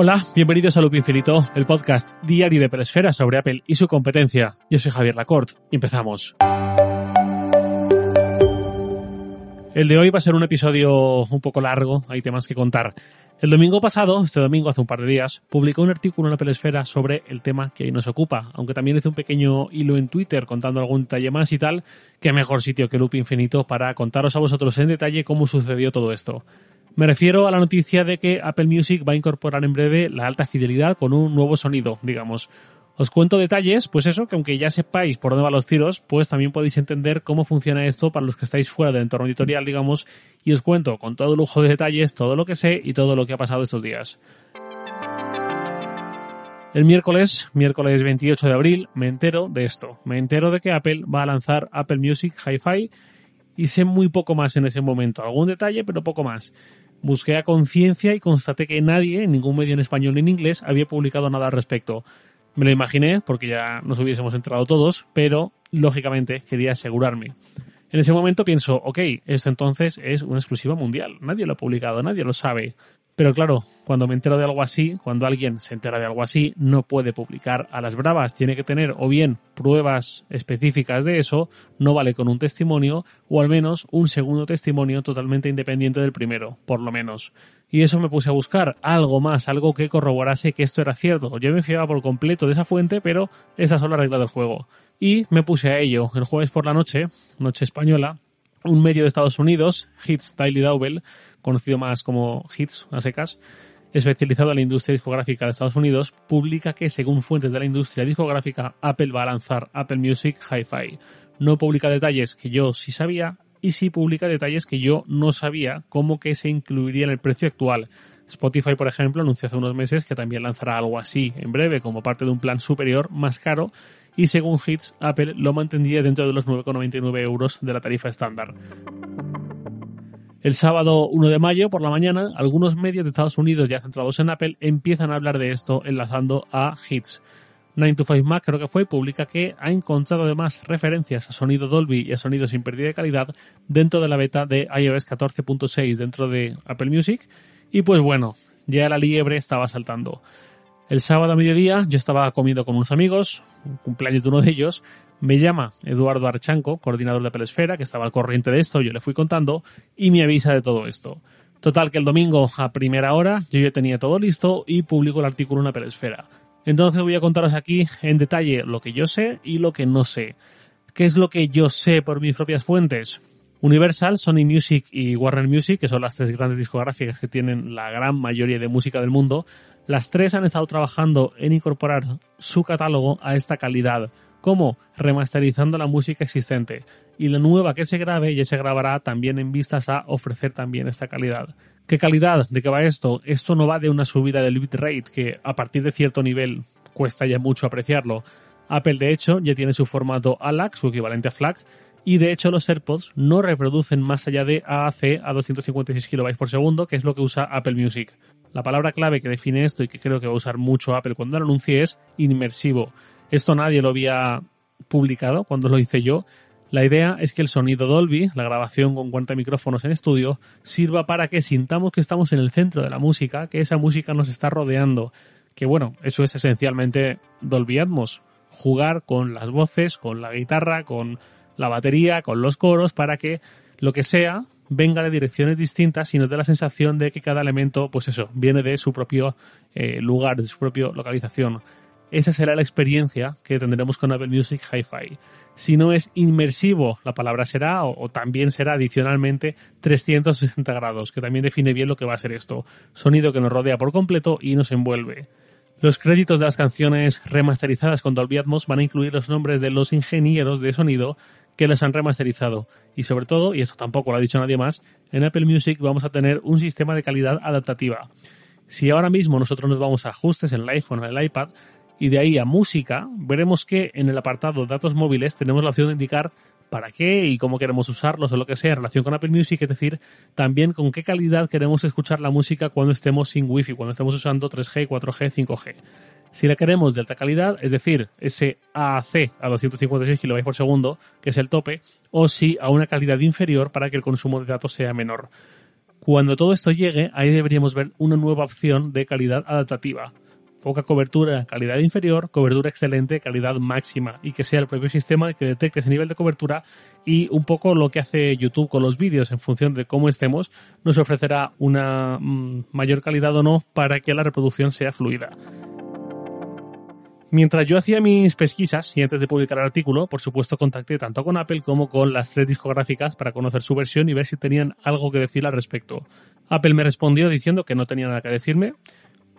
Hola, bienvenidos a Loop Infinito, el podcast diario de Presfera sobre Apple y su competencia. Yo soy Javier Lacorte y empezamos. El de hoy va a ser un episodio un poco largo, hay temas que contar. El domingo pasado, este domingo hace un par de días, publicó un artículo en la Pelesfera sobre el tema que hoy nos ocupa, aunque también hice un pequeño hilo en Twitter contando algún detalle más y tal, que mejor sitio que Loop Infinito para contaros a vosotros en detalle cómo sucedió todo esto. Me refiero a la noticia de que Apple Music va a incorporar en breve la alta fidelidad con un nuevo sonido, digamos. Os cuento detalles, pues eso, que aunque ya sepáis por dónde van los tiros, pues también podéis entender cómo funciona esto para los que estáis fuera del entorno editorial, digamos, y os cuento con todo lujo de detalles todo lo que sé y todo lo que ha pasado estos días. El miércoles, miércoles 28 de abril, me entero de esto. Me entero de que Apple va a lanzar Apple Music Hi-Fi y sé muy poco más en ese momento. Algún detalle, pero poco más. Busqué a conciencia y constaté que nadie, en ningún medio en español ni en inglés, había publicado nada al respecto. Me lo imaginé, porque ya nos hubiésemos entrado todos, pero lógicamente quería asegurarme. En ese momento pienso, ok, esto entonces es una exclusiva mundial. Nadie lo ha publicado, nadie lo sabe. Pero claro, cuando me entero de algo así, cuando alguien se entera de algo así, no puede publicar a las bravas. Tiene que tener o bien pruebas específicas de eso, no vale con un testimonio, o al menos un segundo testimonio totalmente independiente del primero, por lo menos. Y eso me puse a buscar algo más, algo que corroborase que esto era cierto. Yo me fiaba por completo de esa fuente, pero esa son las reglas del juego. Y me puse a ello el jueves por la noche, noche española, un medio de Estados Unidos, Hits Daily Double, conocido más como Hits a secas, especializado en la industria discográfica de Estados Unidos, publica que, según fuentes de la industria discográfica, Apple va a lanzar Apple Music Hi-Fi. No publica detalles que yo sí sabía y sí publica detalles que yo no sabía, como que se incluiría en el precio actual. Spotify, por ejemplo, anunció hace unos meses que también lanzará algo así en breve, como parte de un plan superior más caro, y según Hits, Apple lo mantendría dentro de los 9,99 euros de la tarifa estándar. El sábado 1 de mayo por la mañana, algunos medios de Estados Unidos ya centrados en Apple empiezan a hablar de esto enlazando a Hits. 9 to 5 Mac creo que fue, publica que ha encontrado además referencias a sonido Dolby y a sonido sin pérdida de calidad dentro de la beta de iOS 14.6 dentro de Apple Music. Y pues bueno, ya la liebre estaba saltando. El sábado a mediodía yo estaba comiendo con unos amigos, un cumpleaños de uno de ellos, me llama Eduardo Archanco, coordinador de Pelesfera, que estaba al corriente de esto, yo le fui contando, y me avisa de todo esto. Total, que el domingo a primera hora yo ya tenía todo listo y publico el artículo en la Pelesfera. Entonces voy a contaros aquí en detalle lo que yo sé y lo que no sé. ¿Qué es lo que yo sé por mis propias fuentes? Universal, Sony Music y Warner Music, que son las tres grandes discográficas que tienen la gran mayoría de música del mundo, las tres han estado trabajando en incorporar su catálogo a esta calidad. ¿Cómo? Remasterizando la música existente. Y la nueva que se grabe ya se grabará también en vistas a ofrecer también esta calidad. ¿Qué calidad? ¿De qué va esto? Esto no va de una subida del bitrate que a partir de cierto nivel cuesta ya mucho apreciarlo. Apple de hecho ya tiene su formato ALAC, su equivalente a FLAC, y de hecho los AirPods no reproducen más allá de AAC a 256 KB por segundo, que es lo que usa Apple Music. La palabra clave que define esto y que creo que va a usar mucho Apple cuando lo anuncie es inmersivo. Esto nadie lo había publicado cuando lo hice yo. La idea es que el sonido Dolby, la grabación con 40 micrófonos en estudio, sirva para que sintamos que estamos en el centro de la música, que esa música nos está rodeando. Que bueno, eso es esencialmente Dolby Atmos. Jugar con las voces, con la guitarra, con la batería, con los coros, para que lo que sea venga de direcciones distintas y nos dé la sensación de que cada elemento, pues eso, viene de su propio eh, lugar, de su propia localización. Esa será la experiencia que tendremos con Apple Music Hi-Fi. Si no es inmersivo, la palabra será, o, también será adicionalmente 360 grados, que también define bien lo que va a ser esto. Sonido que nos rodea por completo y nos envuelve. Los créditos de las canciones remasterizadas con Dolby Atmos van a incluir los nombres de los ingenieros de sonido que las han remasterizado. Y sobre todo, y esto tampoco lo ha dicho nadie más, en Apple Music vamos a tener un sistema de calidad adaptativa. Si ahora mismo nosotros nos vamos a ajustes en el iPhone o en el iPad y de ahí a música, veremos que en el apartado datos móviles tenemos la opción de indicar para qué y cómo queremos usarlos o lo que sea en relación con Apple Music, es decir, también con qué calidad queremos escuchar la música cuando estemos sin Wi-Fi, cuando estemos usando 3G, 4G, 5G. Si la queremos de alta calidad, es decir, ese AAC a 256 kB por segundo, que es el tope, o si a una calidad inferior para que el consumo de datos sea menor. Cuando todo esto llegue, ahí deberíamos ver una nueva opción de calidad adaptativa. Poca cobertura, calidad inferior, cobertura excelente, calidad máxima y que sea el propio sistema el que detecte ese nivel de cobertura y un poco lo que hace YouTube con los vídeos en función de cómo estemos nos ofrecerá una mm, mayor calidad o no para que la reproducción sea fluida. Mientras yo hacía mis pesquisas y antes de publicar el artículo, por supuesto contacté tanto con Apple como con las tres discográficas para conocer su versión y ver si tenían algo que decir al respecto. Apple me respondió diciendo que no tenía nada que decirme,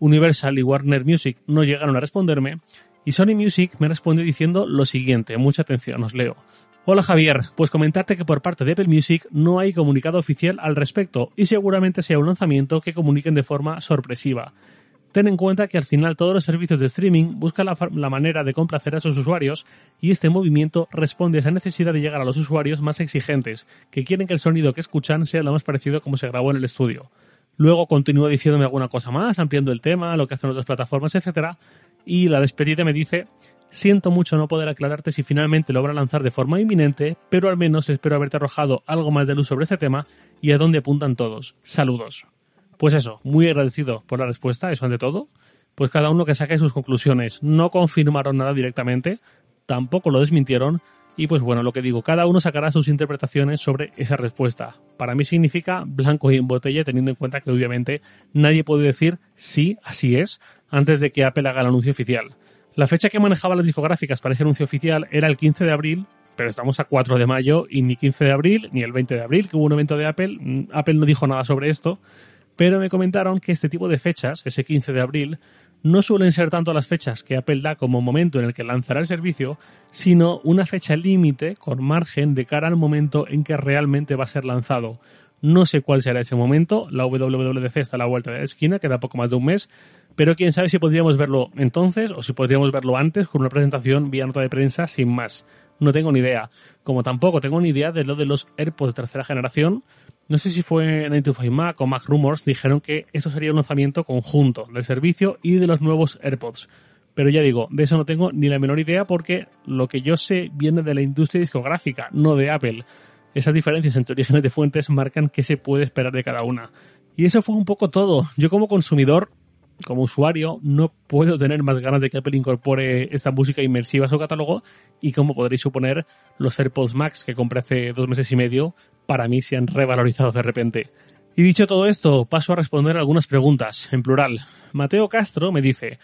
Universal y Warner Music no llegaron a responderme, y Sony Music me respondió diciendo lo siguiente, mucha atención, os leo. Hola Javier, pues comentarte que por parte de Apple Music no hay comunicado oficial al respecto y seguramente sea un lanzamiento que comuniquen de forma sorpresiva. Ten en cuenta que al final todos los servicios de streaming buscan la, manera de complacer a sus usuarios y este movimiento responde a esa necesidad de llegar a los usuarios más exigentes, que quieren que el sonido que escuchan sea lo más parecido como se grabó en el estudio. Luego continúa diciéndome alguna cosa más, ampliando el tema, lo que hacen otras plataformas, etc. Y la despedida me dice, siento mucho no poder aclararte si finalmente lo lanzar de forma inminente, pero al menos espero haberte arrojado algo más de luz sobre este tema y a dónde apuntan todos. Saludos. Pues eso, muy agradecido por la respuesta, eso ante todo. Pues cada uno que saque sus conclusiones. No confirmaron nada directamente, tampoco lo desmintieron, y pues bueno, lo que digo, cada uno sacará sus interpretaciones sobre esa respuesta. Para mí significa blanco y en botella, teniendo en cuenta que obviamente nadie puede decir sí, así es, antes de que Apple haga el anuncio oficial. La fecha que manejaba las discográficas para ese anuncio oficial era el 15 de abril, pero estamos a 4 de mayo y ni 15 de abril ni el 20 de abril, que hubo un evento de Apple. Mm, Apple no dijo nada sobre esto, pero me comentaron que este tipo de fechas, ese 15 de abril, no suelen ser tanto las fechas que Apple da como momento en el que lanzará el servicio, sino una fecha límite con margen de cara al momento en que realmente va a ser lanzado. No sé cuál será ese momento, la WWDC está a la vuelta de la esquina, queda poco más de un mes, pero quién sabe si podríamos verlo entonces o si podríamos verlo antes con una presentación vía nota de prensa sin más. No tengo ni idea. Como tampoco tengo ni idea de lo de los AirPods de tercera generación, no sé si fue 925 Mac o Mac Rumors, dijeron que esto sería un lanzamiento conjunto del servicio y de los nuevos AirPods. Pero ya digo, de eso no tengo ni la menor idea porque lo que yo sé viene de la industria discográfica, no de Apple. Esas diferencias entre orígenes de fuentes marcan qué se puede esperar de cada una. Y eso fue un poco todo. Yo como consumidor como usuario no puedo tener más ganas de que Apple incorpore esta música inmersiva a su catálogo y como podréis suponer los AirPods Max que compré hace dos meses y medio para mí se han revalorizado de repente. Y dicho todo esto, paso a responder algunas preguntas, en plural. Mateo Castro me dice,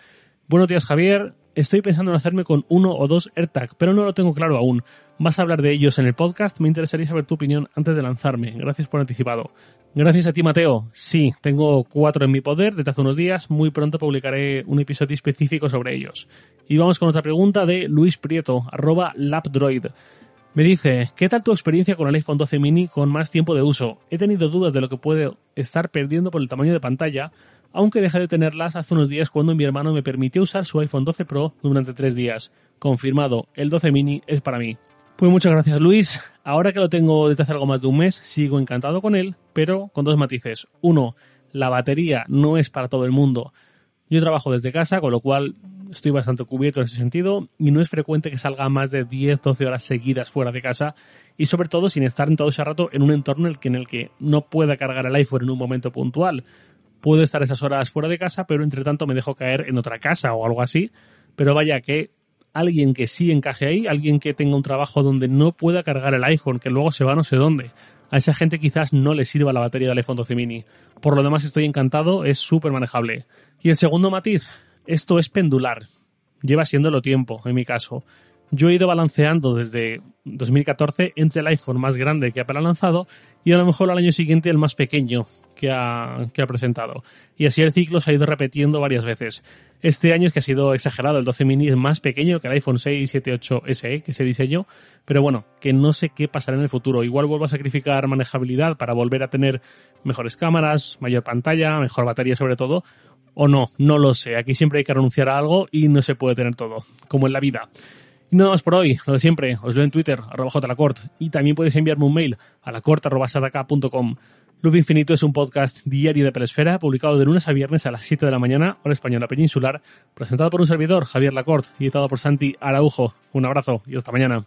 Buenos días Javier, estoy pensando en hacerme con uno o dos AirTag, pero no lo tengo claro aún. ¿Vas a hablar de ellos en el podcast? Me interesaría saber tu opinión antes de lanzarme. Gracias por anticipado. Gracias a ti, Mateo. Sí, tengo cuatro en mi poder desde hace unos días. Muy pronto publicaré un episodio específico sobre ellos. Y vamos con otra pregunta de Luis Prieto, arroba lapdroid. Me dice, ¿qué tal tu experiencia con el iPhone 12 mini con más tiempo de uso? He tenido dudas de lo que puede estar perdiendo por el tamaño de pantalla, aunque dejé de tenerlas hace unos días cuando mi hermano me permitió usar su iPhone 12 Pro durante tres días. Confirmado, el 12 mini es para mí. Pues muchas gracias Luis. Ahora que lo tengo desde hace algo más de un mes, sigo encantado con él, pero con dos matices. Uno, la batería no es para todo el mundo. Yo trabajo desde casa, con lo cual estoy bastante cubierto en ese sentido y no es frecuente que salga más de 10-12 horas seguidas fuera de casa y sobre todo sin estar en todo ese rato en un entorno en el que, en el que no pueda cargar el iPhone en un momento puntual. Puedo estar esas horas fuera de casa, pero entre tanto me dejo caer en otra casa o algo así. Pero vaya que alguien que sí encaje ahí, alguien que tenga un trabajo donde no pueda cargar el iPhone, que luego se va no sé dónde. A esa gente quizás no le sirva la batería del iPhone 12 mini. Por lo demás estoy encantado, es súper manejable. Y el segundo matiz, esto es pendular. Lleva siéndolo tiempo, en mi caso. Yo he ido balanceando desde 2014 entre el iPhone más grande que Apple ha lanzado y a lo mejor al año siguiente el más pequeño que ha, que ha presentado. Y así el ciclo se ha ido repitiendo varias veces. Este año es que ha sido exagerado, el 12 mini es más pequeño que el iPhone 6 y 7, 8 SE, que ese diseño, pero bueno, que no sé qué pasará en el futuro. Igual vuelvo a sacrificar manejabilidad para volver a tener mejores cámaras, mayor pantalla, mejor batería sobre todo, o no, no lo sé. Aquí siempre hay que renunciar a algo y no se puede tener todo, como en la vida. Y nada más por hoy, lo de siempre, os leo en Twitter, arroba jlacort, y también podéis enviarme un mail a lacort.com. Luz Infinito es un podcast diario de Pelesfera, publicado de lunes a viernes a las 7 de la mañana, hora española peninsular, presentado por un servidor, Javier Lacort, y editado por Santi Araujo. Un abrazo y hasta mañana.